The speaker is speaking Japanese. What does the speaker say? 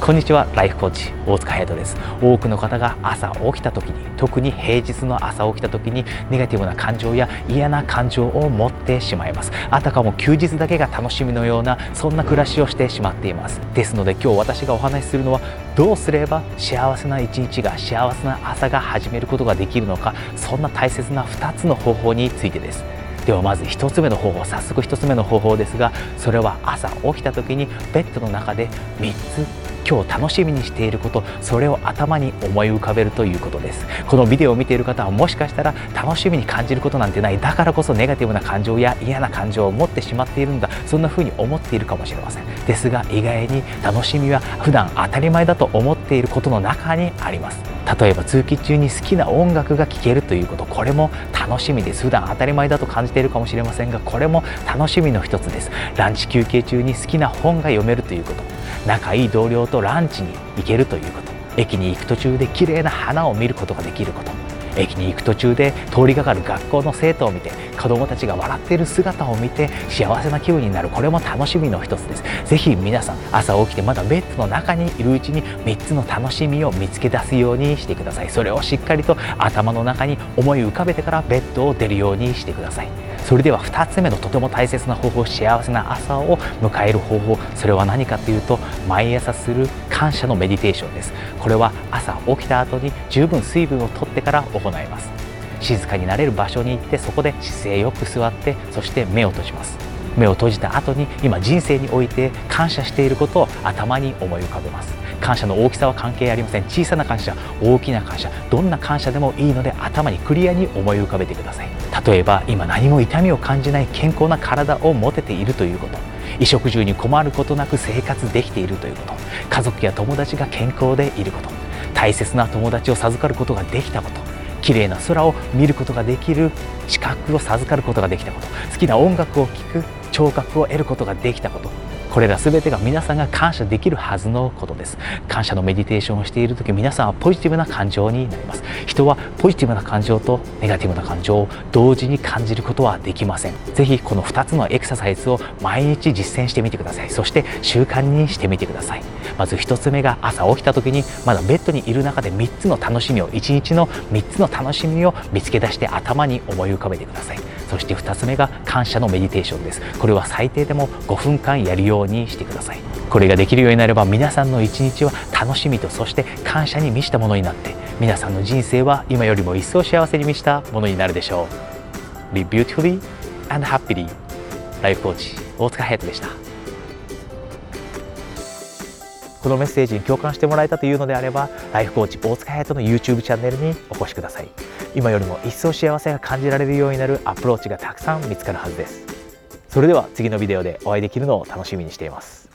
こんにちはライフコーチ大塚隼人です。多くの方が朝起きた時に特に平日の朝起きた時にネガティブな感情や嫌な感情を持ってしまいます。あたかも休日だけが楽しみのようなそんな暮らしをしてしまっています。ですので今日私がお話しするのはどうすれば幸せな一日が幸せな朝が始めることができるのかそんな大切な2つの方法についてです。ではまず1つ目の方法早速1つ目の方法ですがそれは朝起きた時にベッドの中で3つ今日楽しみにしていることそれを頭に思い浮かべるということです。このビデオを見ている方はもしかしたら楽しみに感じることなんてない。だからこそネガティブな感情や嫌な感情を持ってしまっているんだ。そんな風に思っているかもしれません。ですが意外に楽しみは普段当たり前だと思っていることの中にあります。例えば通勤中に好きな音楽が聴けるということ。これも楽しみです。普段当たり前だと感じているかもしれませんがこれも楽しみの一つです。ランチ休憩中に好きな本が読めるということ。仲いい同僚とランチに行けるということ。駅に行く途中で綺麗な花を見ることができること。駅に行く途中で通りがかる学校の生徒を見て子どもたちが笑っている姿を見て幸せな気分になる。これも楽しみの一つです。是非皆さん朝起きてまだベッドの中にいるうちに3つの楽しみを見つけ出すようにしてください。それをしっかりと頭の中に思い浮かべてからベッドを出るようにしてください。それでは2つ目のとても大切な方法幸せな朝を迎える方法。それは何かというと毎朝する感謝のメディテーションです。これは朝起きた後に十分水分をとってから行います。静かになれる場所に行ってそこで姿勢よく座ってそして目を閉じます。目を閉じた後に今人生において感謝していることを頭に思い浮かべます。感謝の大きさは関係ありません。小さな感謝大きな感謝。どんな感謝でもいいので頭にクリアに思い浮かべてください。例えば今何も痛みを感じない健康な体を持てているということ。衣食住に困ることなく生活できているということ。家族や友達が健康でいること。大切な友達を授かることができたこと。綺麗な空を見ることができる。資格を授かることができたこと。好きな音楽を聴く。聴覚を得ることができたこと。これら全てが皆さんが感謝できるはずのことです。感謝のメディテーションをしている時皆さんはポジティブな感情になります。人はポジティブな感情とネガティブな感情を同時に感じることはできません。ぜひこの2つのエクササイズを毎日実践してみてください。そして習慣にしてみてください。まず1つ目が朝起きた時にまだベッドにいる中で3つの楽しみを1日の3つの楽しみを見つけ出して頭に思い浮かべてください。そして2つ目が感謝のメディテーションです。これは最低でも5分間やるようにしてください。これができるようになれば皆さんの一日は楽しみとそして感謝に満ちたものになって皆さんの人生は今よりも一層幸せに満ちたものになるでしょう。Live beautifully and happily ライフコーチ大塚隼人でした。このメッセージに共感してもらえたというのであればライフコーチ大塚隼人の YouTube チャンネルにお越しください。今よりも一層幸せが感じられるようになるアプローチがたくさん見つかるはずです。それでは次のビデオでお会いできるのを楽しみにしています。